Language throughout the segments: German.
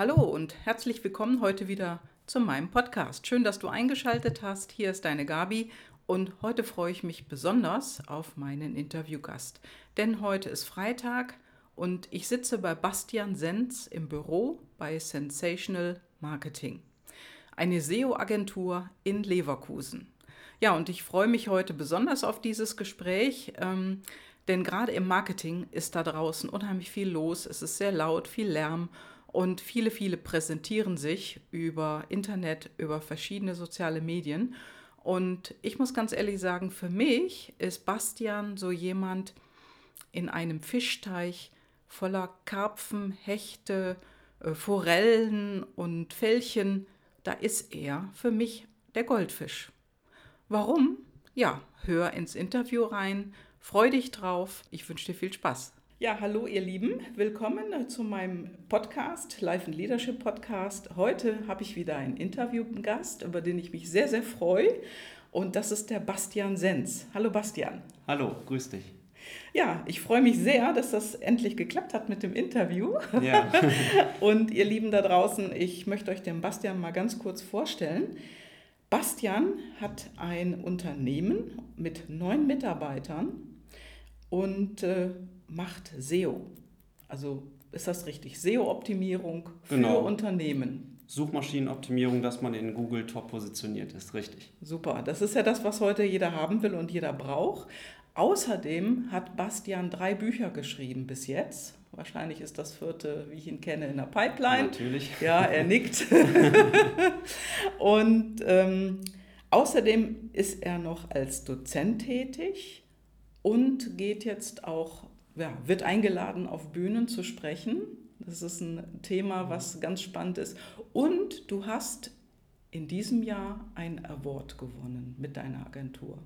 Hallo und herzlich willkommen heute wieder zu meinem Podcast. Schön, dass du eingeschaltet hast. Hier ist deine Gabi und heute freue ich mich besonders auf meinen Interviewgast. Denn heute ist Freitag und ich sitze bei Bastian Senz im Büro bei Sensational Marketing, eine SEO-Agentur in Leverkusen. Ja, und ich freue mich heute besonders auf dieses Gespräch, ähm, denn gerade im Marketing ist da draußen unheimlich viel los. Es ist sehr laut, viel Lärm und viele, viele präsentieren sich über Internet, über verschiedene soziale Medien. Und ich muss ganz ehrlich sagen, für mich ist Bastian so jemand in einem Fischteich voller Karpfen, Hechte, äh, Forellen und Fellchen. Da ist er für mich der Goldfisch. Warum? Ja, hör ins Interview rein, freu dich drauf. Ich wünsche dir viel Spaß. Ja, hallo ihr Lieben, willkommen zu meinem Podcast, Life and Leadership Podcast. Heute habe ich wieder einen Interviewgast, über den ich mich sehr, sehr freue. Und das ist der Bastian Senz. Hallo Bastian. Hallo, grüß dich. Ja, ich freue mich sehr, dass das endlich geklappt hat mit dem Interview. Ja. Und ihr Lieben da draußen, ich möchte euch den Bastian mal ganz kurz vorstellen. Bastian hat ein Unternehmen mit neun Mitarbeitern und äh, macht SEO. Also ist das richtig? SEO-Optimierung für genau. Unternehmen. Suchmaschinenoptimierung, dass man in Google top positioniert ist, richtig. Super, das ist ja das, was heute jeder haben will und jeder braucht. Außerdem hat Bastian drei Bücher geschrieben bis jetzt. Wahrscheinlich ist das vierte, wie ich ihn kenne, in der Pipeline. Natürlich. Ja, er nickt. und ähm, außerdem ist er noch als Dozent tätig und geht jetzt auch ja, wird eingeladen, auf Bühnen zu sprechen. Das ist ein Thema, was ganz spannend ist. Und du hast in diesem Jahr ein Award gewonnen mit deiner Agentur.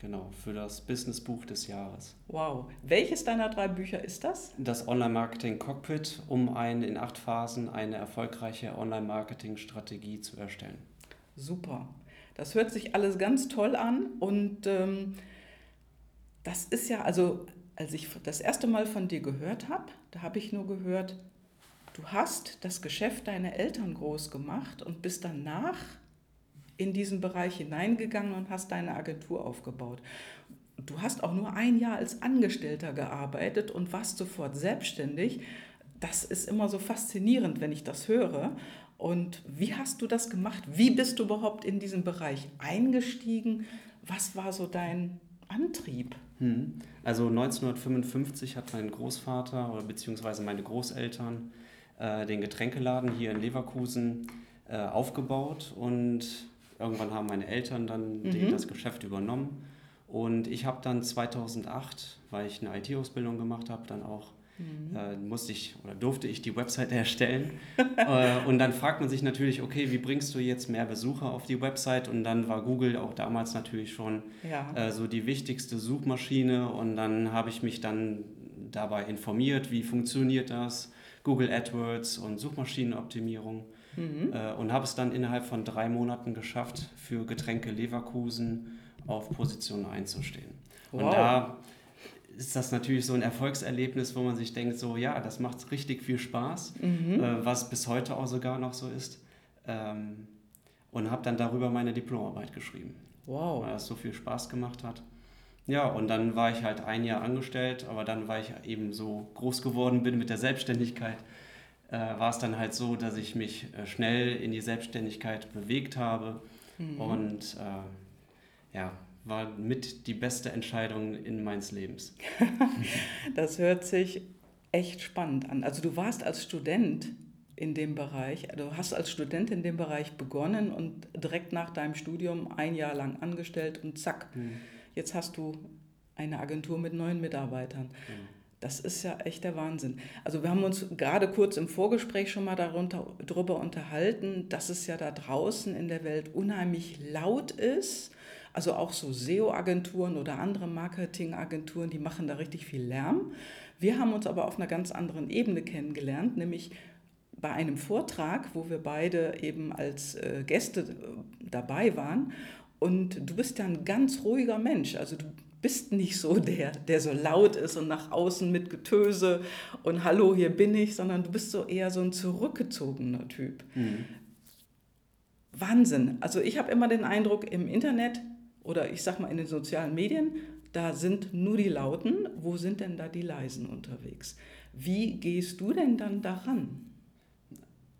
Genau, für das Businessbuch des Jahres. Wow. Welches deiner drei Bücher ist das? Das Online-Marketing Cockpit, um ein, in acht Phasen eine erfolgreiche Online-Marketing-Strategie zu erstellen. Super. Das hört sich alles ganz toll an und ähm, das ist ja, also als ich das erste Mal von dir gehört habe, da habe ich nur gehört, du hast das Geschäft deiner Eltern groß gemacht und bist danach in diesen Bereich hineingegangen und hast deine Agentur aufgebaut. Du hast auch nur ein Jahr als Angestellter gearbeitet und warst sofort selbstständig. Das ist immer so faszinierend, wenn ich das höre. Und wie hast du das gemacht? Wie bist du überhaupt in diesen Bereich eingestiegen? Was war so dein Antrieb? Hm. Also 1955 hat mein Großvater oder beziehungsweise meine Großeltern äh, den Getränkeladen hier in Leverkusen äh, aufgebaut und irgendwann haben meine Eltern dann mhm. das Geschäft übernommen. Und ich habe dann 2008, weil ich eine IT-Ausbildung gemacht habe, dann auch Mhm. Äh, musste ich oder durfte ich die Website erstellen. äh, und dann fragt man sich natürlich, okay, wie bringst du jetzt mehr Besucher auf die Website? Und dann war Google auch damals natürlich schon ja. äh, so die wichtigste Suchmaschine. Und dann habe ich mich dann dabei informiert, wie funktioniert das, Google AdWords und Suchmaschinenoptimierung. Mhm. Äh, und habe es dann innerhalb von drei Monaten geschafft, für Getränke Leverkusen auf Position einzustehen. Wow. Und da ist das natürlich so ein Erfolgserlebnis, wo man sich denkt, so ja, das macht richtig viel Spaß, mhm. äh, was bis heute auch sogar noch so ist. Ähm, und habe dann darüber meine Diplomarbeit geschrieben. Wow. Weil das so viel Spaß gemacht hat. Ja, und dann war ich halt ein Jahr angestellt, aber dann, weil ich eben so groß geworden bin mit der Selbstständigkeit, äh, war es dann halt so, dass ich mich äh, schnell in die Selbstständigkeit bewegt habe mhm. und äh, ja, war mit die beste Entscheidung in meines Lebens. das hört sich echt spannend an. Also du warst als Student in dem Bereich, du hast als Student in dem Bereich begonnen und direkt nach deinem Studium ein Jahr lang angestellt und zack, mhm. jetzt hast du eine Agentur mit neun Mitarbeitern. Mhm. Das ist ja echt der Wahnsinn. Also wir haben uns gerade kurz im Vorgespräch schon mal darunter, darüber unterhalten, dass es ja da draußen in der Welt unheimlich laut ist also auch so SEO-Agenturen oder andere Marketing-Agenturen, die machen da richtig viel Lärm. Wir haben uns aber auf einer ganz anderen Ebene kennengelernt, nämlich bei einem Vortrag, wo wir beide eben als äh, Gäste äh, dabei waren. Und du bist ja ein ganz ruhiger Mensch. Also du bist nicht so der, der so laut ist und nach außen mit Getöse und Hallo, hier bin ich, sondern du bist so eher so ein zurückgezogener Typ. Mhm. Wahnsinn. Also ich habe immer den Eindruck, im Internet oder ich sag mal in den sozialen Medien, da sind nur die Lauten. Wo sind denn da die Leisen unterwegs? Wie gehst du denn dann daran?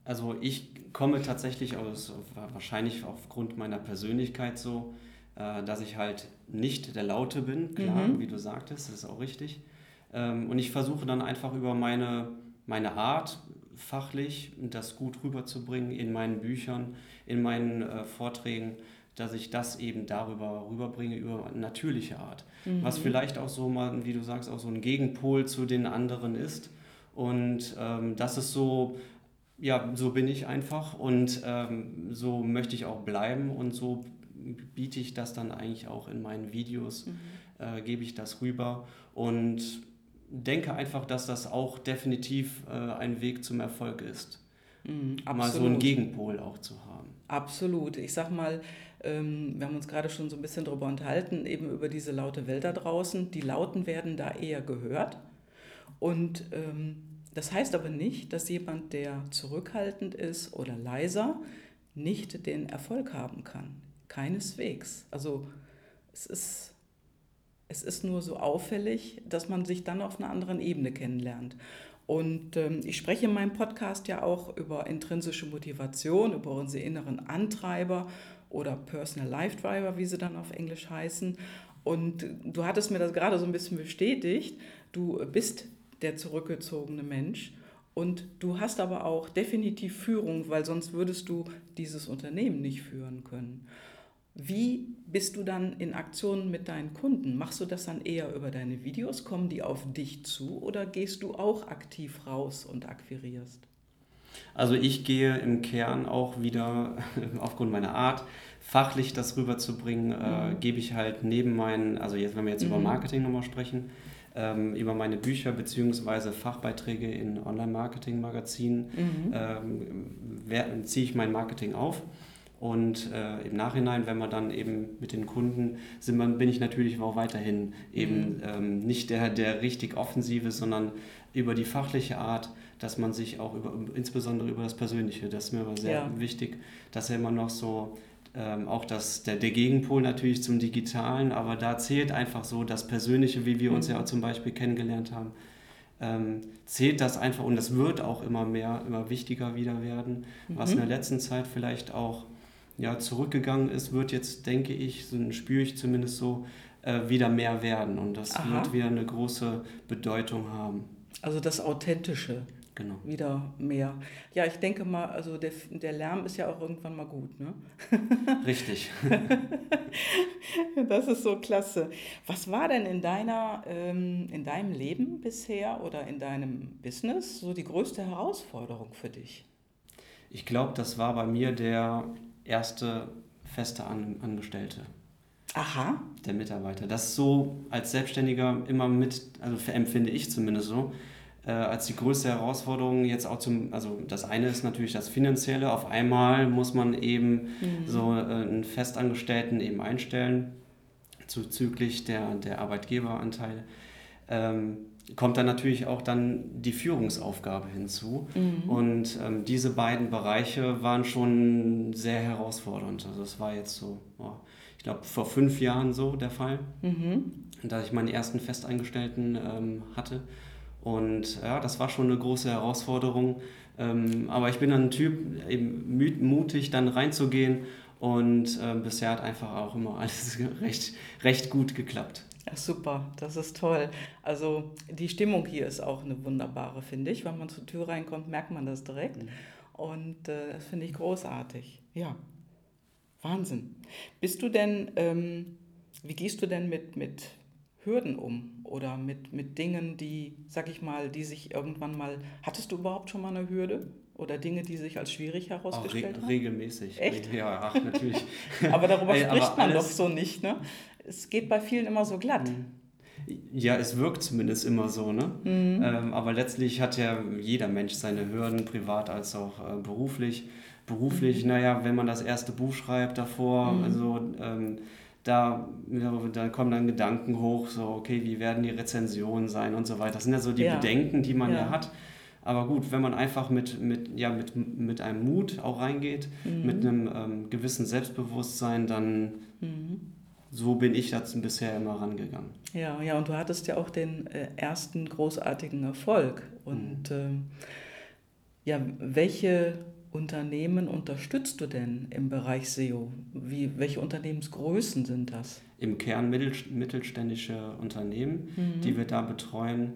Also ich komme tatsächlich aus, wahrscheinlich aufgrund meiner Persönlichkeit so, äh, dass ich halt nicht der Laute bin, klar, mhm. wie du sagtest, das ist auch richtig. Ähm, und ich versuche dann einfach über meine, meine Art, fachlich das gut rüberzubringen in meinen Büchern, in meinen äh, Vorträgen, dass ich das eben darüber rüberbringe, über eine natürliche Art. Mhm. Was vielleicht auch so mal, wie du sagst, auch so ein Gegenpol zu den anderen ist. Und ähm, das ist so, ja, so bin ich einfach und ähm, so möchte ich auch bleiben und so biete ich das dann eigentlich auch in meinen Videos, mhm. äh, gebe ich das rüber und denke einfach, dass das auch definitiv äh, ein Weg zum Erfolg ist. Mhm, mal so einen Gegenpol auch zu haben. Absolut. Ich sag mal, ähm, wir haben uns gerade schon so ein bisschen darüber unterhalten, eben über diese laute Welt da draußen. Die Lauten werden da eher gehört. Und ähm, das heißt aber nicht, dass jemand, der zurückhaltend ist oder leiser, nicht den Erfolg haben kann. Keineswegs. Also es ist, es ist nur so auffällig, dass man sich dann auf einer anderen Ebene kennenlernt. Und ähm, ich spreche in meinem Podcast ja auch über intrinsische Motivation, über unsere inneren Antreiber oder Personal Life Driver, wie sie dann auf Englisch heißen. Und du hattest mir das gerade so ein bisschen bestätigt. Du bist der zurückgezogene Mensch und du hast aber auch definitiv Führung, weil sonst würdest du dieses Unternehmen nicht führen können. Wie bist du dann in Aktionen mit deinen Kunden? Machst du das dann eher über deine Videos? Kommen die auf dich zu oder gehst du auch aktiv raus und akquirierst? Also ich gehe im Kern auch wieder aufgrund meiner Art fachlich das rüberzubringen, äh, mhm. äh, gebe ich halt neben meinen, also jetzt, wenn wir jetzt mhm. über Marketing nochmal sprechen, ähm, über meine Bücher bzw. Fachbeiträge in Online-Marketing-Magazinen mhm. ähm, ziehe ich mein Marketing auf. Und äh, im Nachhinein, wenn man dann eben mit den Kunden sind, man, bin ich natürlich auch weiterhin eben mhm. ähm, nicht der, der richtig Offensive, sondern über die fachliche Art, dass man sich auch über, insbesondere über das Persönliche, das ist mir aber sehr ja. wichtig, dass er immer noch so ähm, auch das, der, der Gegenpol natürlich zum Digitalen, aber da zählt einfach so das Persönliche, wie wir uns mhm. ja zum Beispiel kennengelernt haben, ähm, zählt das einfach und das wird auch immer mehr, immer wichtiger wieder werden, mhm. was in der letzten Zeit vielleicht auch ja, zurückgegangen ist, wird jetzt, denke ich, so spüre ich zumindest so, äh, wieder mehr werden. Und das Aha. wird wieder eine große Bedeutung haben. Also das Authentische. Genau. Wieder mehr. Ja, ich denke mal, also der, der Lärm ist ja auch irgendwann mal gut, ne? Richtig. das ist so klasse. Was war denn in deiner, ähm, in deinem Leben bisher oder in deinem Business so die größte Herausforderung für dich? Ich glaube, das war bei mir der erste feste Angestellte. Aha. Der Mitarbeiter. Das ist so als Selbstständiger immer mit, also empfinde ich zumindest so, äh, als die größte Herausforderung jetzt auch zum, also das eine ist natürlich das Finanzielle. Auf einmal muss man eben mhm. so äh, einen Festangestellten eben einstellen, zuzüglich der, der Arbeitgeberanteil. Ähm, kommt dann natürlich auch dann die Führungsaufgabe hinzu. Mhm. Und ähm, diese beiden Bereiche waren schon sehr herausfordernd. Also das war jetzt so, oh, ich glaube, vor fünf Jahren so der Fall, mhm. da ich meinen ersten Festeingestellten ähm, hatte. Und ja, das war schon eine große Herausforderung. Ähm, aber ich bin dann ein Typ, eben mutig dann reinzugehen. Und äh, bisher hat einfach auch immer alles recht, recht gut geklappt. Ja, super, das ist toll. Also die Stimmung hier ist auch eine wunderbare, finde ich. Wenn man zur Tür reinkommt, merkt man das direkt. Mhm. Und äh, das finde ich großartig. Ja, Wahnsinn. Bist du denn, ähm, wie gehst du denn mit, mit Hürden um oder mit, mit Dingen, die, sag ich mal, die sich irgendwann mal, hattest du überhaupt schon mal eine Hürde? Oder Dinge, die sich als schwierig herausgestellt re haben? Regelmäßig. Echt? Ja, ach, natürlich. aber darüber Ey, spricht aber man doch so nicht, ne? Es geht bei vielen immer so glatt. Mhm. Ja, es wirkt zumindest immer so, ne? Mhm. Ähm, aber letztlich hat ja jeder Mensch seine Hürden, privat als auch äh, beruflich. Beruflich, mhm. naja, wenn man das erste Buch schreibt davor, mhm. also ähm, da, da kommen dann Gedanken hoch, so, okay, wie werden die Rezensionen sein und so weiter. Das sind ja so die ja. Bedenken, die man ja. ja. hat. Aber gut, wenn man einfach mit, mit, ja, mit, mit einem Mut auch reingeht, mhm. mit einem ähm, gewissen Selbstbewusstsein, dann mhm. So bin ich dazu bisher immer rangegangen. Ja, ja, und du hattest ja auch den äh, ersten großartigen Erfolg. Und mhm. ähm, ja, welche Unternehmen unterstützt du denn im Bereich SEO? Wie, welche Unternehmensgrößen sind das? Im Kern mittelständische Unternehmen, mhm. die wir da betreuen.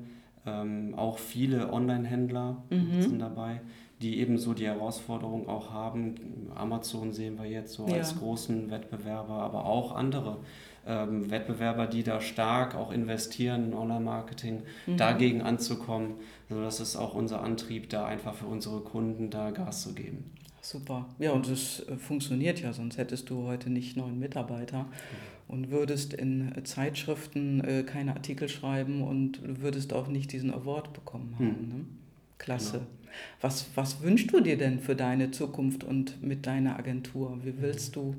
Ähm, auch viele Online-Händler mhm. sind dabei, die eben so die Herausforderung auch haben. Amazon sehen wir jetzt so ja. als großen Wettbewerber, aber auch andere ähm, Wettbewerber, die da stark auch investieren in Online-Marketing, mhm. dagegen anzukommen. Also das ist auch unser Antrieb, da einfach für unsere Kunden da Gas zu geben. Super. Ja, und es äh, funktioniert ja, sonst hättest du heute nicht neun Mitarbeiter und würdest in äh, Zeitschriften äh, keine Artikel schreiben und würdest auch nicht diesen Award bekommen haben. Hm. Ne? Klasse. Genau. Was, was wünschst du dir denn für deine Zukunft und mit deiner Agentur? Wie willst du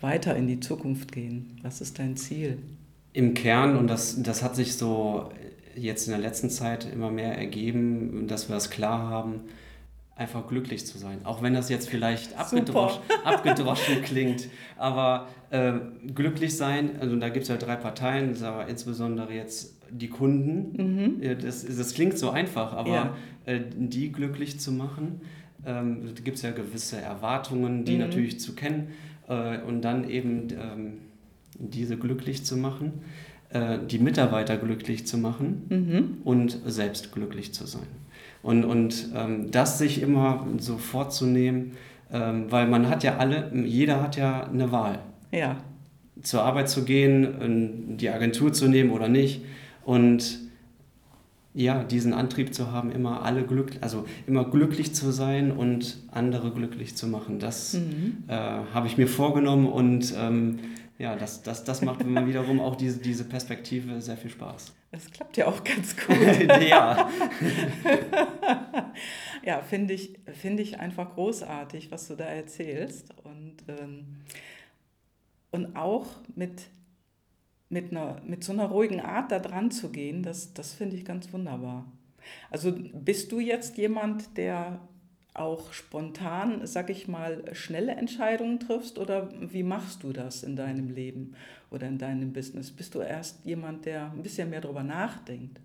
weiter in die Zukunft gehen? Was ist dein Ziel? Im Kern, und das, das hat sich so jetzt in der letzten Zeit immer mehr ergeben, dass wir das klar haben, einfach glücklich zu sein. Auch wenn das jetzt vielleicht abgedroschen, abgedroschen klingt. Aber äh, glücklich sein, also da gibt es ja drei Parteien, aber insbesondere jetzt die Kunden. Mhm. Das, das klingt so einfach, aber ja. äh, die glücklich zu machen, ähm, da gibt es ja gewisse Erwartungen, die mhm. natürlich zu kennen äh, und dann eben ähm, diese glücklich zu machen, äh, die Mitarbeiter glücklich zu machen mhm. und selbst glücklich zu sein. Und, und ähm, das sich immer so vorzunehmen, ähm, weil man hat ja alle, jeder hat ja eine Wahl. Ja. Zur Arbeit zu gehen, die Agentur zu nehmen oder nicht. Und ja, diesen Antrieb zu haben, immer alle glücklich, also immer glücklich zu sein und andere glücklich zu machen. Das mhm. äh, habe ich mir vorgenommen und ähm, ja, das, das, das macht mir wiederum auch diese, diese Perspektive sehr viel Spaß. Das klappt ja auch ganz gut. ja. ja, finde ich, find ich einfach großartig, was du da erzählst. Und, ähm, und auch mit mit, einer, mit so einer ruhigen Art da dran zu gehen, das, das finde ich ganz wunderbar. Also bist du jetzt jemand, der auch spontan, sag ich mal, schnelle Entscheidungen triffst oder wie machst du das in deinem Leben oder in deinem Business? Bist du erst jemand, der ein bisschen mehr darüber nachdenkt?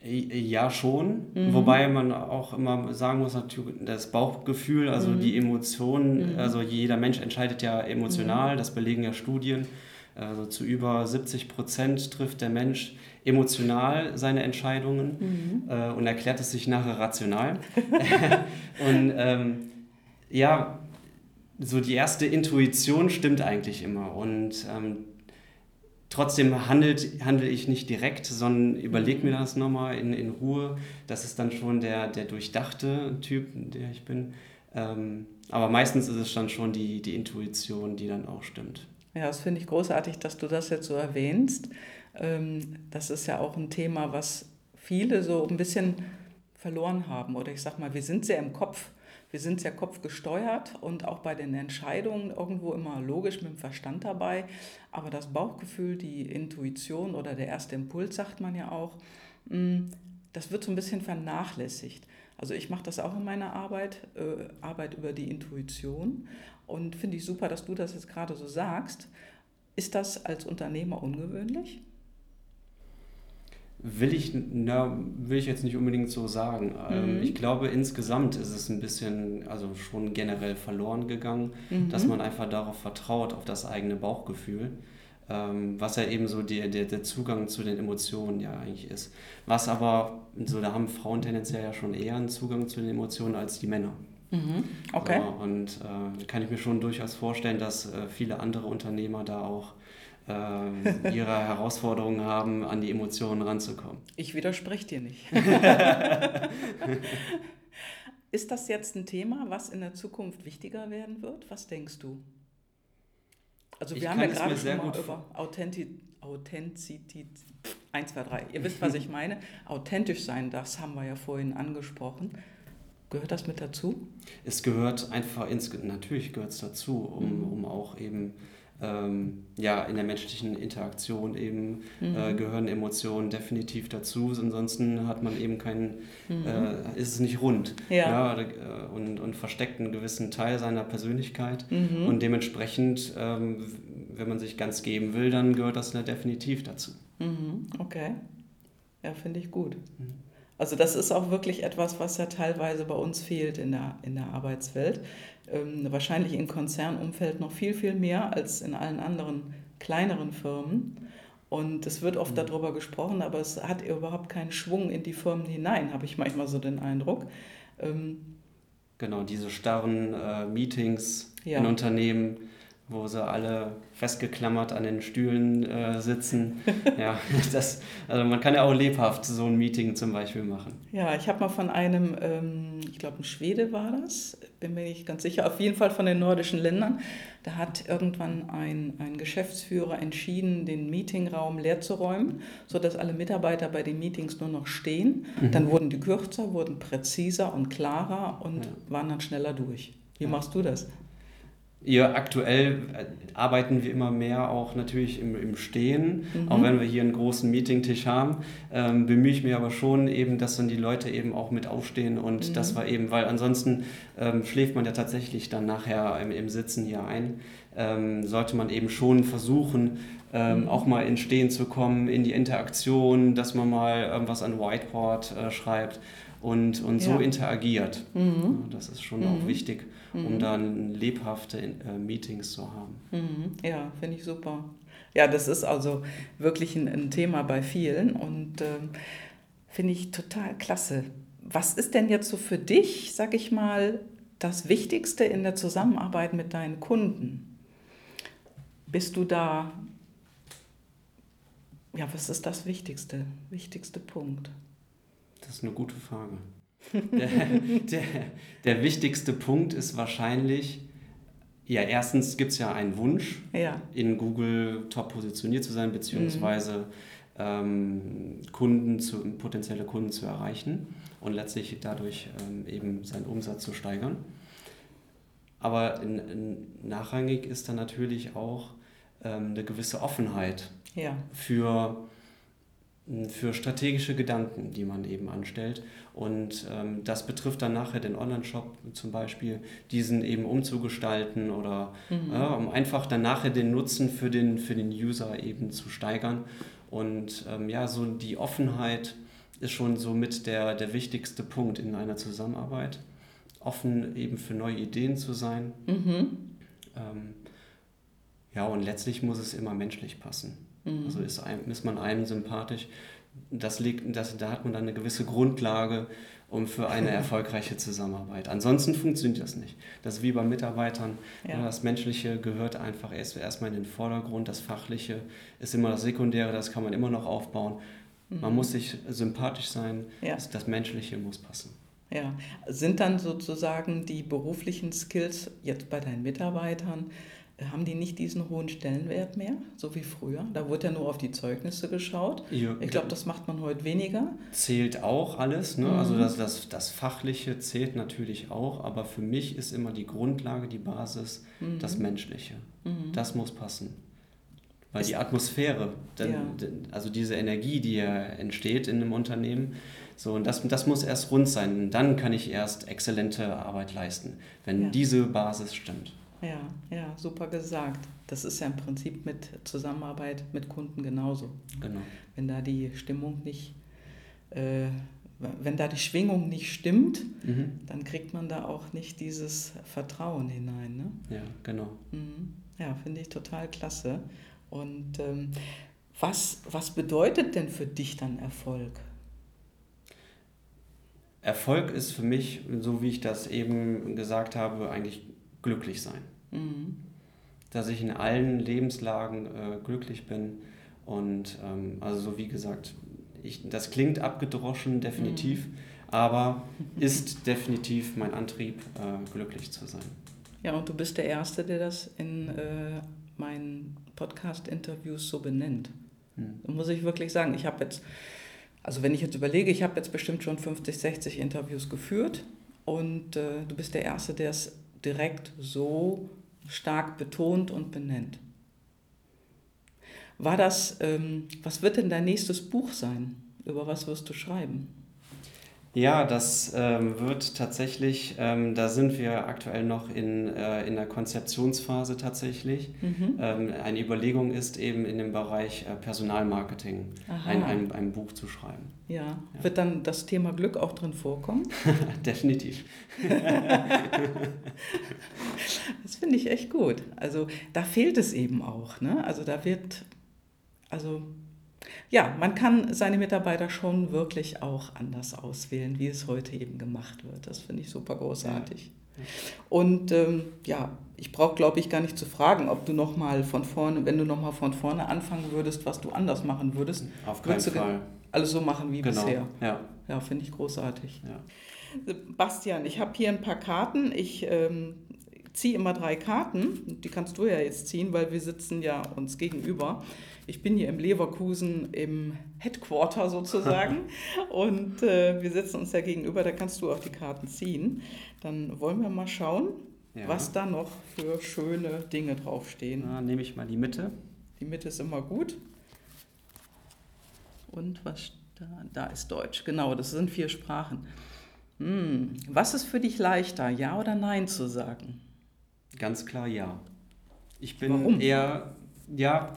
Ja, schon. Mhm. Wobei man auch immer sagen muss, natürlich das Bauchgefühl, also mhm. die Emotionen, mhm. also jeder Mensch entscheidet ja emotional, mhm. das belegen ja Studien. Also zu über 70 Prozent trifft der Mensch emotional seine Entscheidungen mhm. äh, und erklärt es sich nachher rational. und ähm, ja, so die erste Intuition stimmt eigentlich immer. Und ähm, trotzdem handelt, handle ich nicht direkt, sondern überlege mir das nochmal in, in Ruhe. Das ist dann schon der, der durchdachte Typ, der ich bin. Ähm, aber meistens ist es dann schon die, die Intuition, die dann auch stimmt. Ja, das finde ich großartig, dass du das jetzt so erwähnst. Ähm, das ist ja auch ein Thema, was viele so ein bisschen verloren haben. Oder ich sage mal, wir sind sehr im Kopf. Wir sind sehr kopfgesteuert und auch bei den Entscheidungen irgendwo immer logisch mit dem Verstand dabei. Aber das Bauchgefühl, die Intuition oder der erste Impuls, sagt man ja auch, mm, das wird so ein bisschen vernachlässigt. Also ich mache das auch in meiner Arbeit, äh, Arbeit über die Intuition und finde ich super, dass du das jetzt gerade so sagst. Ist das als Unternehmer ungewöhnlich? Will ich, na, will ich jetzt nicht unbedingt so sagen. Ähm, mhm. Ich glaube, insgesamt ist es ein bisschen, also schon generell verloren gegangen, mhm. dass man einfach darauf vertraut, auf das eigene Bauchgefühl, ähm, was ja eben so der, der, der Zugang zu den Emotionen ja eigentlich ist. Was aber, so da haben Frauen tendenziell ja schon eher einen Zugang zu den Emotionen als die Männer. Mhm. Okay. So, und äh, kann ich mir schon durchaus vorstellen, dass äh, viele andere Unternehmer da auch äh, ihre Herausforderungen haben, an die Emotionen ranzukommen. Ich widerspreche dir nicht. Ist das jetzt ein Thema, was in der Zukunft wichtiger werden wird? Was denkst du? Also wir ich haben ja gerade schon mal über Authentizität, Authentizität, 1, 2, 3, ihr wisst, was ich meine. Authentisch sein, das haben wir ja vorhin angesprochen. Gehört das mit dazu? Es gehört einfach, ins, natürlich gehört es dazu, um, mhm. um auch eben ähm, ja, in der menschlichen Interaktion eben mhm. äh, gehören Emotionen definitiv dazu. Ansonsten hat man eben keinen, mhm. äh, ist es nicht rund. Ja. ja äh, und, und versteckt einen gewissen Teil seiner Persönlichkeit. Mhm. Und dementsprechend, ähm, wenn man sich ganz geben will, dann gehört das definitiv dazu. Mhm. Okay. Ja, finde ich gut. Also das ist auch wirklich etwas, was ja teilweise bei uns fehlt in der, in der Arbeitswelt. Ähm, wahrscheinlich im Konzernumfeld noch viel, viel mehr als in allen anderen kleineren Firmen. Und es wird oft mhm. darüber gesprochen, aber es hat überhaupt keinen Schwung in die Firmen hinein, habe ich manchmal so den Eindruck. Ähm, genau, diese starren äh, Meetings ja. in Unternehmen, wo sie alle festgeklammert an den Stühlen äh, sitzen. ja, das, also man kann ja auch lebhaft so ein Meeting zum Beispiel machen. Ja, ich habe mal von einem, ähm, ich glaube ein Schwede war das, bin mir nicht ganz sicher, auf jeden Fall von den nordischen Ländern. Da hat irgendwann ein, ein Geschäftsführer entschieden, den Meetingraum leer zu räumen, sodass alle Mitarbeiter bei den Meetings nur noch stehen. Mhm. Dann wurden die kürzer, wurden präziser und klarer und ja. waren dann schneller durch. Wie ja. machst du das? Ja, aktuell äh, arbeiten wir immer mehr auch natürlich im, im Stehen. Mhm. Auch wenn wir hier einen großen Meetingtisch haben, ähm, bemühe ich mich aber schon eben, dass dann die Leute eben auch mit aufstehen und mhm. das war eben, weil ansonsten ähm, schläft man ja tatsächlich dann nachher im, im Sitzen hier ein. Ähm, sollte man eben schon versuchen, ähm, mhm. auch mal ins Stehen zu kommen, in die Interaktion, dass man mal irgendwas an Whiteboard äh, schreibt und, und so interagiert. Mhm. Ja, das ist schon auch mhm. wichtig mhm. um dann lebhafte äh, Meetings zu haben. Mhm. Ja, finde ich super. Ja, das ist also wirklich ein, ein Thema bei vielen und ähm, finde ich total klasse. Was ist denn jetzt so für dich, sag ich mal, das Wichtigste in der Zusammenarbeit mit deinen Kunden? Bist du da, ja, was ist das Wichtigste, wichtigste Punkt? Das ist eine gute Frage. Der, der, der wichtigste Punkt ist wahrscheinlich, ja, erstens gibt es ja einen Wunsch, ja. in Google top positioniert zu sein, beziehungsweise mhm. ähm, Kunden zu, potenzielle Kunden zu erreichen und letztlich dadurch ähm, eben seinen Umsatz zu steigern. Aber in, in, nachrangig ist dann natürlich auch ähm, eine gewisse Offenheit ja. für für strategische Gedanken, die man eben anstellt. Und ähm, das betrifft dann nachher den Online-Shop zum Beispiel, diesen eben umzugestalten oder mhm. äh, um einfach dann nachher den Nutzen für den, für den User eben zu steigern. Und ähm, ja, so die Offenheit ist schon so mit der, der wichtigste Punkt in einer Zusammenarbeit. Offen eben für neue Ideen zu sein. Mhm. Ähm, ja, und letztlich muss es immer menschlich passen. Mhm. Also ist, einem, ist man einem sympathisch. Das liegt, das, da hat man dann eine gewisse Grundlage um für eine erfolgreiche Zusammenarbeit. Ansonsten funktioniert das nicht. Das ist wie bei Mitarbeitern. Ja. Das Menschliche gehört einfach erst erstmal in den Vordergrund. Das Fachliche ist immer das Sekundäre, das kann man immer noch aufbauen. Mhm. Man muss sich sympathisch sein, ja. das, das Menschliche muss passen. Ja, sind dann sozusagen die beruflichen Skills jetzt bei deinen Mitarbeitern haben die nicht diesen hohen Stellenwert mehr, so wie früher? Da wurde ja nur auf die Zeugnisse geschaut. Ja, ich glaube, das macht man heute weniger. Zählt auch alles. Ne? Also mhm. Also das, das, das Fachliche zählt natürlich auch, aber für mich ist immer die Grundlage, die Basis, mhm. das Menschliche. Mhm. Das muss passen. Weil ist, die Atmosphäre, denn, ja. also diese Energie, die ja entsteht in einem Unternehmen, so, und das, das muss erst rund sein. Und dann kann ich erst exzellente Arbeit leisten, wenn ja. diese Basis stimmt. Ja, ja, super gesagt. Das ist ja im Prinzip mit Zusammenarbeit mit Kunden genauso. Genau. Wenn da die Stimmung nicht, äh, wenn da die Schwingung nicht stimmt, mhm. dann kriegt man da auch nicht dieses Vertrauen hinein. Ne? Ja, genau. Mhm. Ja, finde ich total klasse. Und ähm, was, was bedeutet denn für dich dann Erfolg? Erfolg ist für mich, so wie ich das eben gesagt habe, eigentlich glücklich sein. Mhm. Dass ich in allen Lebenslagen äh, glücklich bin. Und ähm, also so wie gesagt, ich, das klingt abgedroschen, definitiv, mhm. aber ist definitiv mein Antrieb, äh, glücklich zu sein. Ja, und du bist der Erste, der das in äh, meinen Podcast-Interviews so benennt. Mhm. Muss ich wirklich sagen, ich habe jetzt, also wenn ich jetzt überlege, ich habe jetzt bestimmt schon 50, 60 Interviews geführt und äh, du bist der Erste, der es direkt so stark betont und benennt. War das, ähm, was wird denn dein nächstes Buch sein? Über was wirst du schreiben? Ja, das ähm, wird tatsächlich, ähm, da sind wir aktuell noch in, äh, in der Konzeptionsphase tatsächlich. Mhm. Ähm, eine Überlegung ist eben in dem Bereich äh, Personalmarketing ein, ein, ein, Buch zu schreiben. Ja. ja. wird dann das Thema Glück auch drin vorkommen? Definitiv. das finde ich echt gut. Also da fehlt es eben auch. Ne? Also da wird, also ja, man kann seine Mitarbeiter schon wirklich auch anders auswählen, wie es heute eben gemacht wird. Das finde ich super großartig. Ja. Und ähm, ja, ich brauche, glaube ich, gar nicht zu fragen, ob du noch mal von vorne, wenn du noch mal von vorne anfangen würdest, was du anders machen würdest. Auf keinen Fall. Alles so machen wie genau. bisher. Ja, ja finde ich großartig. Ja. Bastian, ich habe hier ein paar Karten. Ich ähm, ziehe immer drei Karten. Die kannst du ja jetzt ziehen, weil wir sitzen ja uns gegenüber. Ich bin hier im Leverkusen im Headquarter sozusagen und äh, wir sitzen uns da gegenüber, da kannst du auch die Karten ziehen. Dann wollen wir mal schauen, ja. was da noch für schöne Dinge draufstehen. Na, nehme ich mal die Mitte. Die Mitte ist immer gut. Und was da, da ist Deutsch, genau, das sind vier Sprachen. Hm. Was ist für dich leichter, ja oder nein zu sagen? Ganz klar ja. Ich bin Warum? eher, ja,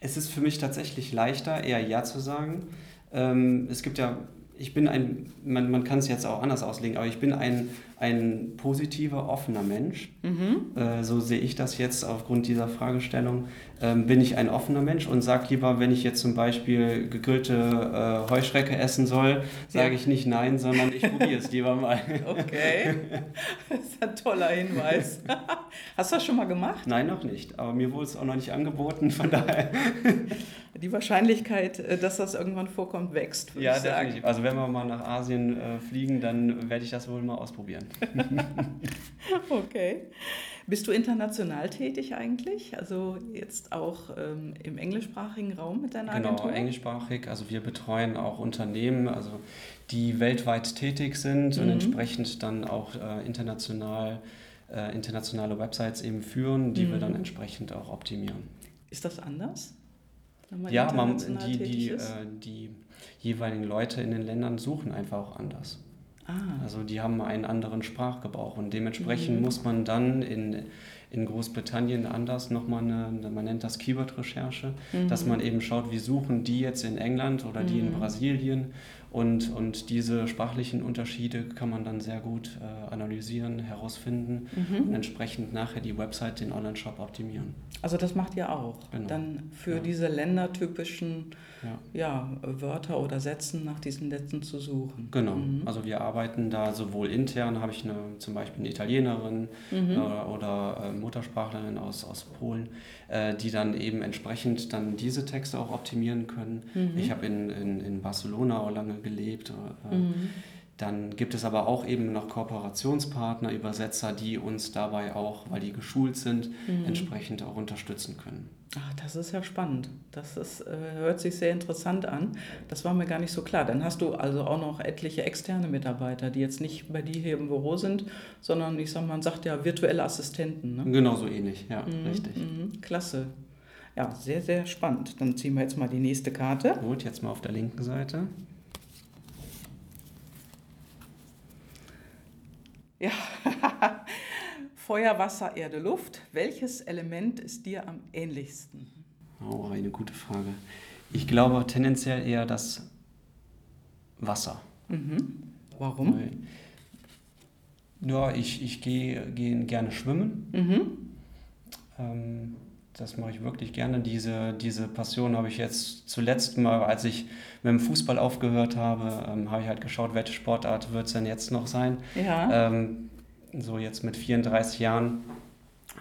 es ist für mich tatsächlich leichter, eher Ja zu sagen. Ähm, es gibt ja, ich bin ein, man, man kann es jetzt auch anders auslegen, aber ich bin ein ein positiver, offener Mensch. Mhm. Äh, so sehe ich das jetzt aufgrund dieser Fragestellung. Ähm, bin ich ein offener Mensch und sage lieber, wenn ich jetzt zum Beispiel gegrillte äh, Heuschrecke essen soll, sage ja. ich nicht nein, sondern ich probiere es lieber mal. Okay, das ist ein toller Hinweis. Hast du das schon mal gemacht? Nein, noch nicht, aber mir wurde es auch noch nicht angeboten, von daher. Die Wahrscheinlichkeit, äh, dass das irgendwann vorkommt, wächst. Ja, definitiv. Also wenn wir mal nach Asien äh, fliegen, dann werde ich das wohl mal ausprobieren. okay. Bist du international tätig eigentlich? Also jetzt auch ähm, im englischsprachigen Raum mit deiner genau, Agentur? Genau, englischsprachig. Also wir betreuen auch Unternehmen, also die weltweit tätig sind mhm. und entsprechend dann auch äh, international, äh, internationale Websites eben führen, die mhm. wir dann entsprechend auch optimieren. Ist das anders? ja, man, die, die, äh, die jeweiligen Leute in den Ländern suchen einfach auch anders. Ah. Also die haben einen anderen Sprachgebrauch und dementsprechend mhm. muss man dann in, in Großbritannien anders nochmal eine, man nennt das Keyword-Recherche, mhm. dass man eben schaut, wie suchen die jetzt in England oder die in mhm. Brasilien und, und diese sprachlichen Unterschiede kann man dann sehr gut äh, analysieren, herausfinden mhm. und entsprechend nachher die Website, den Online-Shop optimieren. Also das macht ihr auch. Genau. Dann für ja. diese ländertypischen ja. ja. Wörter oder Sätzen nach diesen Sätzen zu suchen. Genau. Mhm. Also wir arbeiten da sowohl intern, habe ich eine, zum Beispiel eine Italienerin mhm. äh, oder äh, Muttersprachlerin aus, aus Polen, äh, die dann eben entsprechend dann diese Texte auch optimieren können. Mhm. Ich habe in, in, in Barcelona auch lange gelebt. Äh, mhm. Dann gibt es aber auch eben noch Kooperationspartner, Übersetzer, die uns dabei auch, weil die geschult sind, mhm. entsprechend auch unterstützen können. Ach, das ist ja spannend. Das ist, äh, hört sich sehr interessant an. Das war mir gar nicht so klar. Dann hast du also auch noch etliche externe Mitarbeiter, die jetzt nicht bei dir hier im Büro sind, sondern ich sag mal, man sagt ja virtuelle Assistenten. Ne? Genau so ähnlich, ja, mhm, richtig. Mhm, klasse. Ja, sehr, sehr spannend. Dann ziehen wir jetzt mal die nächste Karte. Gut, jetzt mal auf der linken Seite. Ja, Feuer, Wasser, Erde, Luft. Welches Element ist dir am ähnlichsten? Oh, eine gute Frage. Ich glaube tendenziell eher das Wasser. Mhm. Warum? Weil, ja, ich, ich gehe geh gerne schwimmen. Mhm. Ähm, das mache ich wirklich gerne. Diese, diese Passion habe ich jetzt zuletzt mal, als ich mit dem Fußball aufgehört habe, ähm, habe ich halt geschaut, welche Sportart wird es denn jetzt noch sein. Ja. Ähm, so jetzt mit 34 Jahren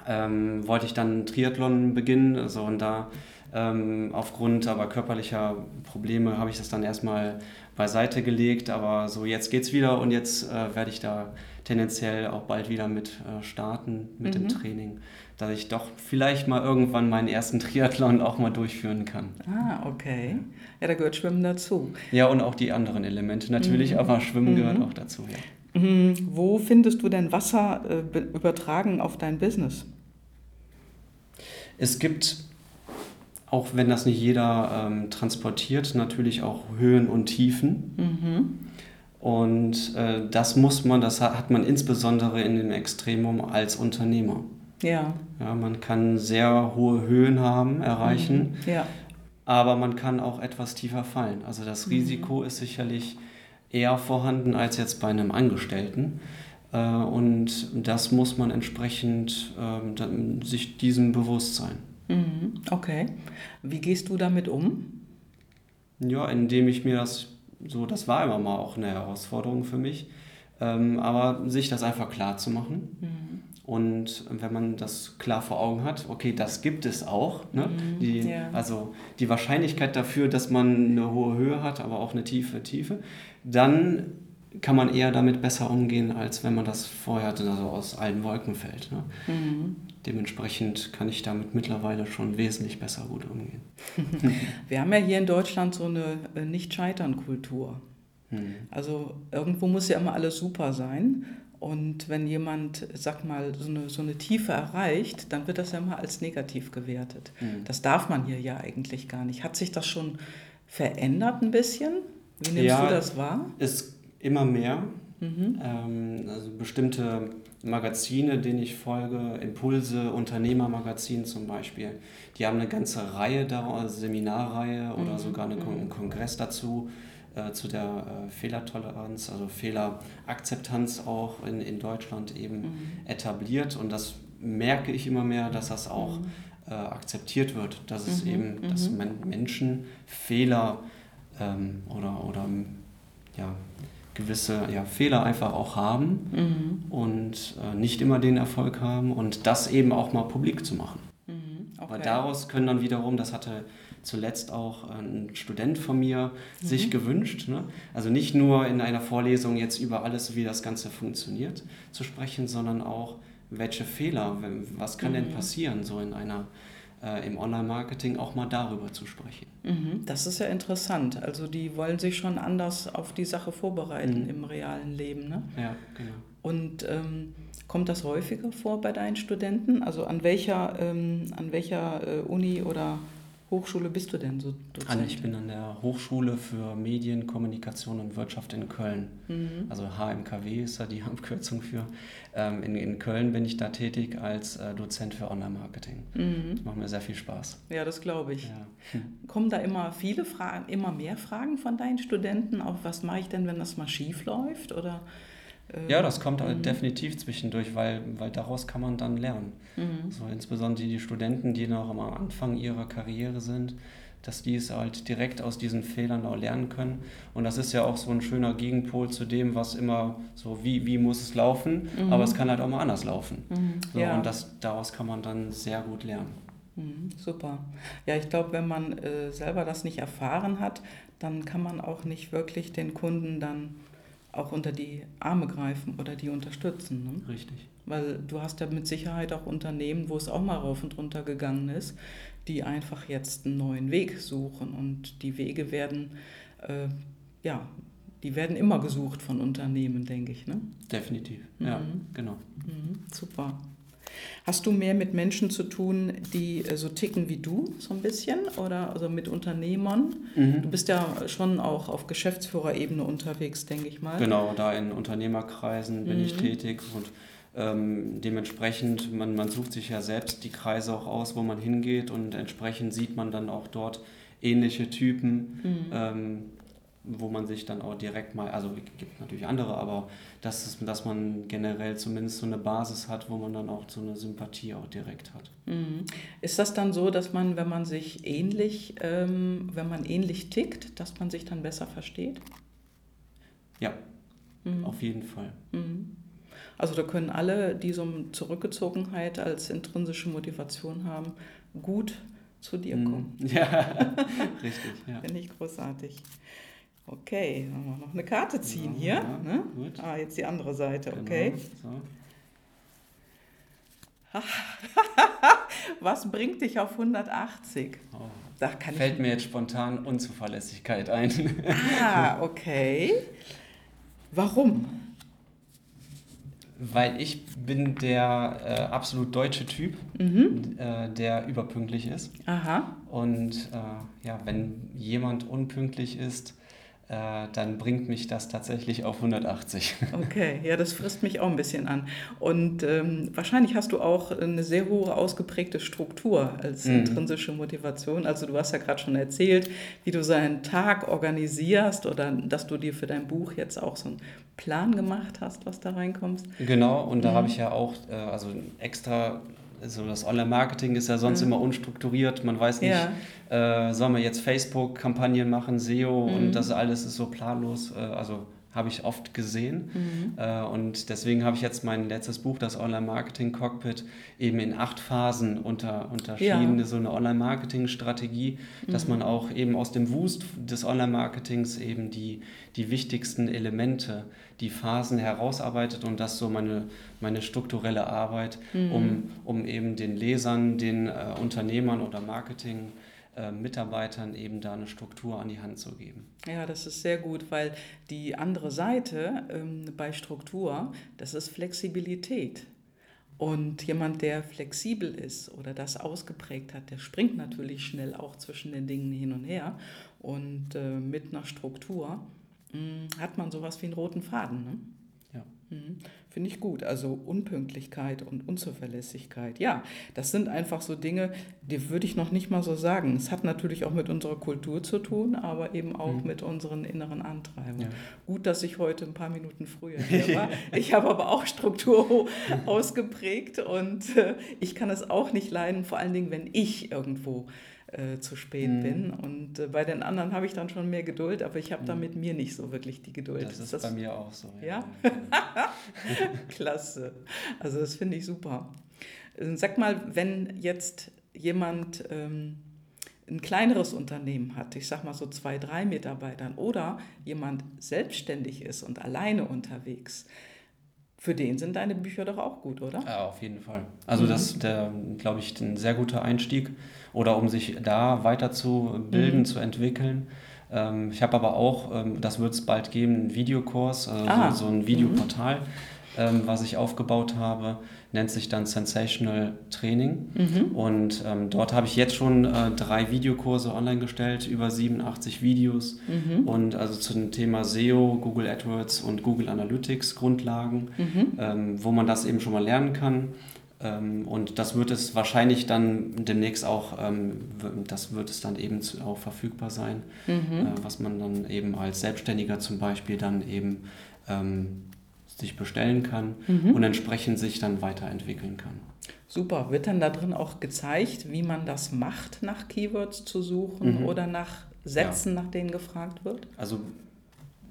ähm, wollte ich dann Triathlon beginnen. Also und da ähm, aufgrund aber körperlicher Probleme habe ich das dann erstmal beiseite gelegt. Aber so jetzt geht's wieder und jetzt äh, werde ich da tendenziell auch bald wieder mit äh, starten mit mhm. dem Training dass ich doch vielleicht mal irgendwann meinen ersten Triathlon auch mal durchführen kann. Ah, okay. Ja, da gehört Schwimmen dazu. Ja, und auch die anderen Elemente natürlich, mhm. aber Schwimmen mhm. gehört auch dazu, ja. Mhm. Wo findest du denn Wasser äh, übertragen auf dein Business? Es gibt auch wenn das nicht jeder ähm, transportiert, natürlich auch Höhen und Tiefen. Mhm. Und äh, das muss man, das hat man insbesondere in dem Extremum als Unternehmer. Ja. Ja, man kann sehr hohe Höhen haben, erreichen, Mhm. Ja. aber man kann auch etwas tiefer fallen. Also das Risiko ist sicherlich eher vorhanden als jetzt bei einem Angestellten. Äh, Und das muss man entsprechend ähm, sich diesem bewusst sein. Mhm. Okay. Wie gehst du damit um? Ja, indem ich mir das so, das war immer mal auch eine Herausforderung für mich, ähm, aber sich das einfach klar zu machen. Mhm. Und wenn man das klar vor Augen hat, okay, das gibt es auch. Ne? Mhm, Die, ja. Also die Wahrscheinlichkeit dafür, dass man eine hohe Höhe hat, aber auch eine tiefe Tiefe, dann kann man eher damit besser umgehen, als wenn man das vorher also aus allen Wolken fällt. Ne? Mhm. Dementsprechend kann ich damit mittlerweile schon wesentlich besser gut umgehen. Wir haben ja hier in Deutschland so eine äh, Nicht-Scheitern-Kultur. Hm. Also irgendwo muss ja immer alles super sein. Und wenn jemand, sag mal, so eine, so eine Tiefe erreicht, dann wird das ja immer als negativ gewertet. Hm. Das darf man hier ja eigentlich gar nicht. Hat sich das schon verändert ein bisschen? Wie nimmst Ja. du das wahr? Ist immer mehr. Mhm. Ähm, also bestimmte Magazine, denen ich folge, Impulse, Unternehmermagazin zum Beispiel, die haben eine ganze Reihe daraus, Seminarreihe oder Mhm, sogar mhm. einen Kongress dazu, äh, zu der äh, Fehlertoleranz, also Fehlerakzeptanz auch in, in Deutschland eben Mhm. etabliert. Und das merke ich immer mehr, dass das auch äh, akzeptiert wird, dass es Mhm, eben, dass mhm. Men Menschen Fehler ähm, oder, oder ja, gewisse ja, Fehler einfach auch haben Mhm. und äh, nicht immer den Erfolg haben und das eben auch mal publik zu machen. Mhm. Aber Okay. daraus können dann wiederum, das hatte zuletzt auch ein Student von mir sich gewünscht, ne? also nicht nur in einer Vorlesung jetzt über alles, wie das Ganze funktioniert, zu sprechen, sondern auch, welche Fehler, was kann denn Mhm. passieren, so in einer, äh, im Online-Marketing auch mal darüber zu sprechen. Mhm, Das ist ja interessant. Also die wollen sich schon anders auf die Sache vorbereiten Mhm. im realen Leben. Ne? Ja, genau. Und ähm, kommt das häufiger vor bei deinen Studenten? Also an welcher, ähm, an welcher äh, Uni oder Hochschule bist du denn so Dozent? Ich bin an der Hochschule für Medien, Kommunikation und Wirtschaft in Köln. Mhm. Also HMKW ist da die Abkürzung für. Ähm, in, in Köln bin ich da tätig als äh, Dozent für Online-Marketing. Mhm. Macht mir sehr viel Spaß. Ja, das glaube ich. Ja. Kommen da immer viele Fragen, immer mehr Fragen von deinen Studenten? Auch was mache ich denn, wenn das mal schief läuft? Oder, äh, ja, das kommt halt definitiv zwischendurch, weil, weil daraus kann man dann lernen. Mhm. So, insbesondere die Studenten, die noch am Anfang ihrer Karriere sind, dass die es halt direkt aus diesen Fehlern auch lernen können. Und das ist ja auch so ein schöner Gegenpol zu dem, was immer so, wie, wie muss es laufen, Mhm. aber es kann halt auch mal anders laufen. Mhm. So, ja. Und das, daraus kann man dann sehr gut lernen. Mhm, Super. Ja, ich glaube, wenn man äh, selber das nicht erfahren hat, dann kann man auch nicht wirklich den Kunden dann auch unter die Arme greifen oder die unterstützen. Ne? Richtig. Weil du hast ja mit Sicherheit auch Unternehmen, wo es auch mal rauf und runter gegangen ist, die einfach jetzt einen neuen Weg suchen. Und die Wege werden, äh, ja, die werden immer gesucht von Unternehmen, denke ich. Ne? Definitiv. Ja, Mhm. genau. Mhm, super. Hast du mehr mit Menschen zu tun, die äh, so ticken wie du, so ein bisschen? Oder also mit Unternehmern? Mhm. Du bist ja schon auch auf Geschäftsführerebene unterwegs, denke ich mal. Genau, da in Unternehmerkreisen bin ich Mhm. tätig und ähm, dementsprechend, man, man sucht sich ja selbst die Kreise auch aus, wo man hingeht und entsprechend sieht man dann auch dort ähnliche Typen, Mhm. ähm, wo man sich dann auch direkt mal, also es gibt natürlich andere, aber das ist, dass man generell zumindest so eine Basis hat, wo man dann auch so eine Sympathie auch direkt hat. Mhm. Ist das dann so, dass man, wenn man sich ähnlich, ähm, wenn man ähnlich tickt, dass man sich dann besser versteht? Ja, Mhm. auf jeden Fall. Mhm. Also da können alle, die so eine Zurückgezogenheit als intrinsische Motivation haben, gut zu dir kommen. Mhm. Ja, richtig, ja. Finde ich großartig. Okay, dann wollen wir noch eine Karte ziehen Ja, hier. ja, ne? Ah, jetzt die andere Seite, okay. Genau, so. Was bringt dich auf 180? Oh. Da kann Fällt mir jetzt spontan Unzuverlässigkeit ein. ich. Ah, okay. Warum? Weil ich bin der äh, absolut deutsche Typ, mhm. äh, der überpünktlich ist. Aha. Und äh, ja, wenn jemand unpünktlich ist, dann bringt mich das tatsächlich auf 180. Okay, ja, das frisst mich auch ein bisschen an. Und ähm, wahrscheinlich hast du auch eine sehr hohe ausgeprägte Struktur als mhm. intrinsische Motivation. Also du hast ja gerade schon erzählt, wie du seinen Tag organisierst oder dass du dir für dein Buch jetzt auch so einen Plan gemacht hast, was da reinkommst. Genau, und da mhm. habe ich ja auch äh, also extra also das Online-Marketing ist ja sonst mhm. immer unstrukturiert. Man weiß nicht, ja. äh, soll man jetzt Facebook-Kampagnen machen, SEO mhm. und das alles ist so planlos. Äh, also habe ich oft gesehen. Mhm. Äh, und deswegen habe ich jetzt mein letztes Buch, das Online-Marketing-Cockpit, eben in acht Phasen unter, unterschieden. Ja. So eine Online-Marketing-Strategie, mhm. dass man auch eben aus dem Wust des Online-Marketings eben die, die wichtigsten Elemente, die Phasen herausarbeitet und das so meine, meine strukturelle Arbeit, mhm. um, um eben den Lesern, den äh, Unternehmern oder Marketing- Mitarbeitern eben da eine Struktur an die Hand zu geben. Ja, das ist sehr gut, weil die andere Seite ähm, bei Struktur, das ist Flexibilität. Und jemand, der flexibel ist oder das ausgeprägt hat, der springt natürlich schnell auch zwischen den Dingen hin und her. Und äh, mit einer Struktur mh, hm, hat man sowas wie einen roten Faden. Ne? Mhm. Finde ich gut. Also Unpünktlichkeit und Unzuverlässigkeit. Ja, das sind einfach so Dinge, die würde ich noch nicht mal so sagen. Es hat natürlich auch mit unserer Kultur zu tun, aber eben auch mhm. mit unseren inneren Antreiben. Ja. Gut, dass ich heute ein paar Minuten früher hier war. ich habe aber auch Struktur ausgeprägt und äh, ich kann es auch nicht leiden, vor allen Dingen, wenn ich irgendwo äh, zu spät mhm. bin. Und äh, bei den anderen habe ich dann schon mehr Geduld, aber ich habe mhm. da mit mir nicht so wirklich die Geduld. Das ist, das, bei mir auch so. Ja? ja? Klasse. Also das finde ich super. Ähm, sag mal, wenn jetzt jemand ähm, ein kleineres Unternehmen hat, ich sag mal so zwei, drei Mitarbeitern oder jemand selbstständig ist und alleine unterwegs, für den sind deine Bücher doch auch gut, oder? Ja, auf jeden Fall. Also mhm. das ist, glaube ich, ein sehr guter Einstieg oder um sich da weiterzubilden, mhm. zu entwickeln. Ähm, ich habe aber auch, ähm, das wird es bald geben, einen Videokurs, also ah. so, so, ein Videoportal, mhm. ähm, was ich aufgebaut habe, nennt sich dann Sensational Training. Mhm. Und ähm, dort habe ich jetzt schon äh, drei Videokurse online gestellt, über 87 Videos. Mhm. Und also zu dem Thema SEO, Google AdWords und Google Analytics Grundlagen, mhm. ähm, wo man das eben schon mal lernen kann. Ähm, und das wird es wahrscheinlich dann demnächst auch, ähm, das wird es dann eben auch verfügbar sein, mhm. Äh, was man dann eben als Selbstständiger zum Beispiel dann eben ähm, sich bestellen kann mhm. und entsprechend sich dann weiterentwickeln kann. Super. Wird dann da drin auch gezeigt, wie man das macht, nach Keywords zu suchen mhm. oder nach Sätzen, ja. nach denen gefragt wird? Also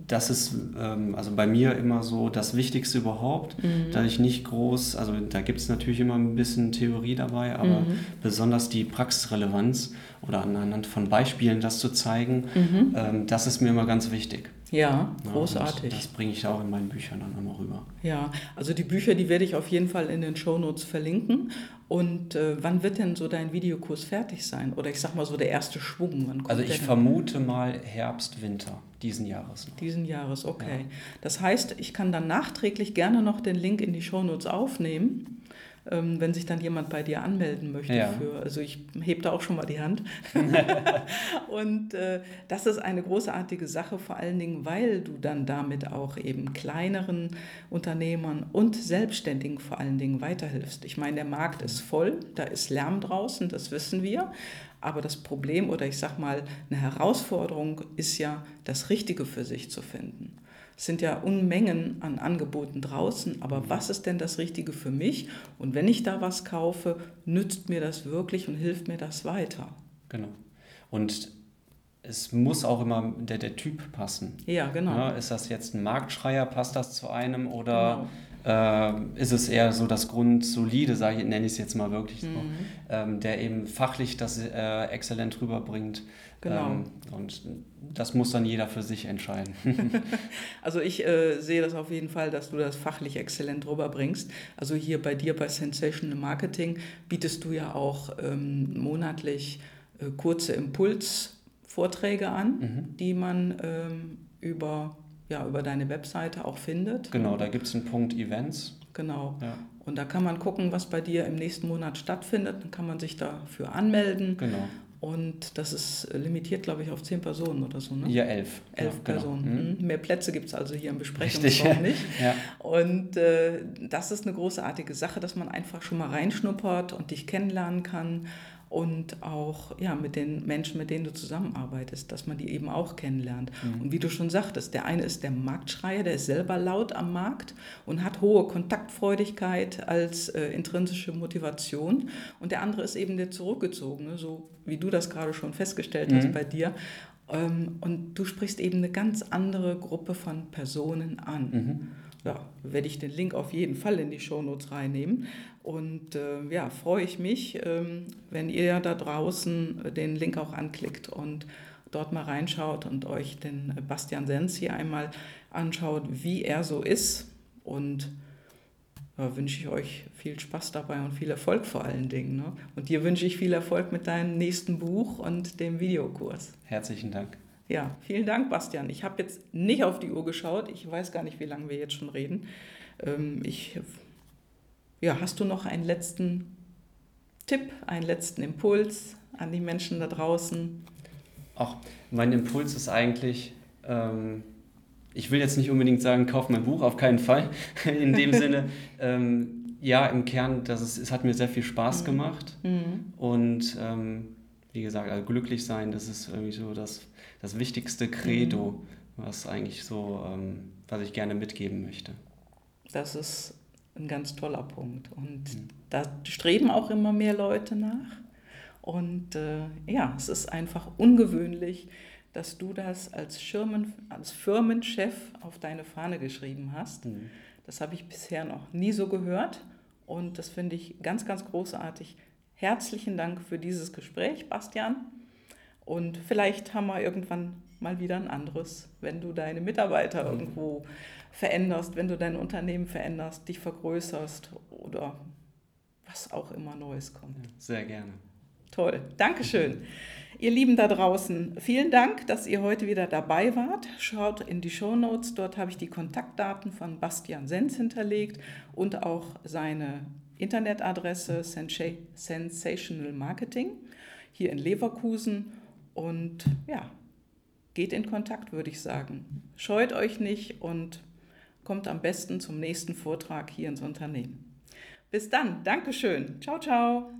das ist ähm, also bei mir immer so das Wichtigste überhaupt, mhm. da ich nicht groß, also da gibt es natürlich immer ein bisschen Theorie dabei, aber mhm. besonders die Praxisrelevanz oder anhand von Beispielen das zu zeigen, mhm. ähm, das ist mir immer ganz wichtig. Ja, großartig. Ja, das bringe ich auch in meinen Büchern dann immer rüber. Ja, also die Bücher, die werde ich auf jeden Fall in den Shownotes verlinken. Und äh, wann wird denn so dein Videokurs fertig sein? Oder ich sag mal so der erste Schwung. also ich vermute mal Herbst, Winter diesen Jahres. Noch. Diesen Jahres, okay. Ja. Das heißt, ich kann dann nachträglich gerne noch den Link in die Shownotes aufnehmen ähm, wenn sich dann jemand bei dir anmelden möchte. Ja. Für, also ich hebe da auch schon mal die Hand. und äh, das ist eine großartige Sache, vor allen Dingen, weil du dann damit auch eben kleineren Unternehmern und Selbstständigen vor allen Dingen weiterhilfst. Ich meine, der Markt ist voll, da ist Lärm draußen, das wissen wir. Aber das Problem oder ich sage mal, eine Herausforderung ist ja, das Richtige für sich zu finden. Es sind ja Unmengen an Angeboten draußen, aber mhm. was ist denn das Richtige für mich? Und wenn ich da was kaufe, nützt mir das wirklich und hilft mir das weiter? Genau. Und es muss auch immer der, der Typ passen. Ja, genau. Ja, ist das jetzt ein Marktschreier, passt das zu einem oder genau. Äh, ist es eher so das Grundsolide, sage ich, nenne ich es jetzt mal wirklich so, mhm. ähm, der eben fachlich das äh, exzellent rüberbringt. Genau. Ähm, und das muss dann jeder für sich entscheiden. also ich äh, sehe das auf jeden Fall, dass du das fachlich exzellent rüberbringst. Also hier bei dir bei Sensational Marketing bietest du ja auch ähm, monatlich äh, kurze Impulsvorträge an, mhm. die man ähm, über, ja, über deine Webseite auch findet. Genau, da gibt es einen Punkt Events. Genau. Ja. Und da kann man gucken, was bei dir im nächsten Monat stattfindet. Dann kann man sich dafür anmelden. Genau. Und das ist limitiert, glaube ich, auf zehn Personen oder so. Ne? Ja, elf. Elf ja, genau. Personen. Genau. Mhm. Mehr Plätze gibt es also hier im Besprechungsraum nicht. ja. Und äh, das ist eine großartige Sache, dass man einfach schon mal reinschnuppert und dich kennenlernen kann und auch ja, mit den Menschen, mit denen du zusammenarbeitest, dass man die eben auch kennenlernt. Mhm. Und wie du schon sagtest, der eine ist der Marktschreier, der ist selber laut am Markt und hat hohe Kontaktfreudigkeit als äh, intrinsische Motivation. Und der andere ist eben der Zurückgezogene, so wie du das gerade schon festgestellt mhm. hast bei dir. Ähm, und du sprichst eben eine ganz andere Gruppe von Personen an. Mhm ja, werde ich den Link auf jeden Fall in die Shownotes reinnehmen. Und äh, ja, freue ich mich, ähm, wenn ihr da draußen den Link auch anklickt und dort mal reinschaut und euch den Bastian Sens hier einmal anschaut, wie er so ist. Und ja, wünsche ich euch viel Spaß dabei und viel Erfolg vor allen Dingen. Ne? Und dir wünsche ich viel Erfolg mit deinem nächsten Buch und dem Videokurs. Herzlichen Dank. Ja, vielen Dank, Bastian. Ich habe jetzt nicht auf die Uhr geschaut. Ich weiß gar nicht, wie lange wir jetzt schon reden. Ähm, ich, ja, hast du noch einen letzten Tipp, einen letzten Impuls an die Menschen da draußen? Ach, mein Impuls ist eigentlich, ähm, ich will jetzt nicht unbedingt sagen, kauf mein Buch, auf keinen Fall. In dem Sinne, ähm, ja, im Kern, das ist, es hat mir sehr viel Spaß mhm. gemacht. Mhm. Und ähm, wie gesagt, also glücklich sein, das ist irgendwie so das das wichtigste Credo, was eigentlich so, ähm, was ich gerne mitgeben möchte. Das ist ein ganz toller Punkt. Und mhm. da streben auch immer mehr Leute nach. Und äh, ja, es ist einfach ungewöhnlich, dass du das als, Schirmen, als Firmenchef auf deine Fahne geschrieben hast. Mhm. Das habe ich bisher noch nie so gehört. Und das finde ich ganz, ganz großartig. Herzlichen Dank für dieses Gespräch, Bastian. Und vielleicht haben wir irgendwann mal wieder ein anderes, wenn du deine Mitarbeiter mhm. irgendwo veränderst, wenn du dein Unternehmen veränderst, dich vergrößerst oder was auch immer Neues kommt. Sehr gerne. Toll, Dankeschön. Ihr Lieben da draußen, vielen Dank, dass ihr heute wieder dabei wart. Schaut in die Show Notes, dort habe ich die Kontaktdaten von Bastian Sens hinterlegt und auch seine Internetadresse Sensational Marketing hier in Leverkusen. Und ja, geht in Kontakt, würde ich sagen. Scheut euch nicht und kommt am besten zum nächsten Vortrag hier ins Unternehmen. Bis dann, Dankeschön. Ciao, ciao.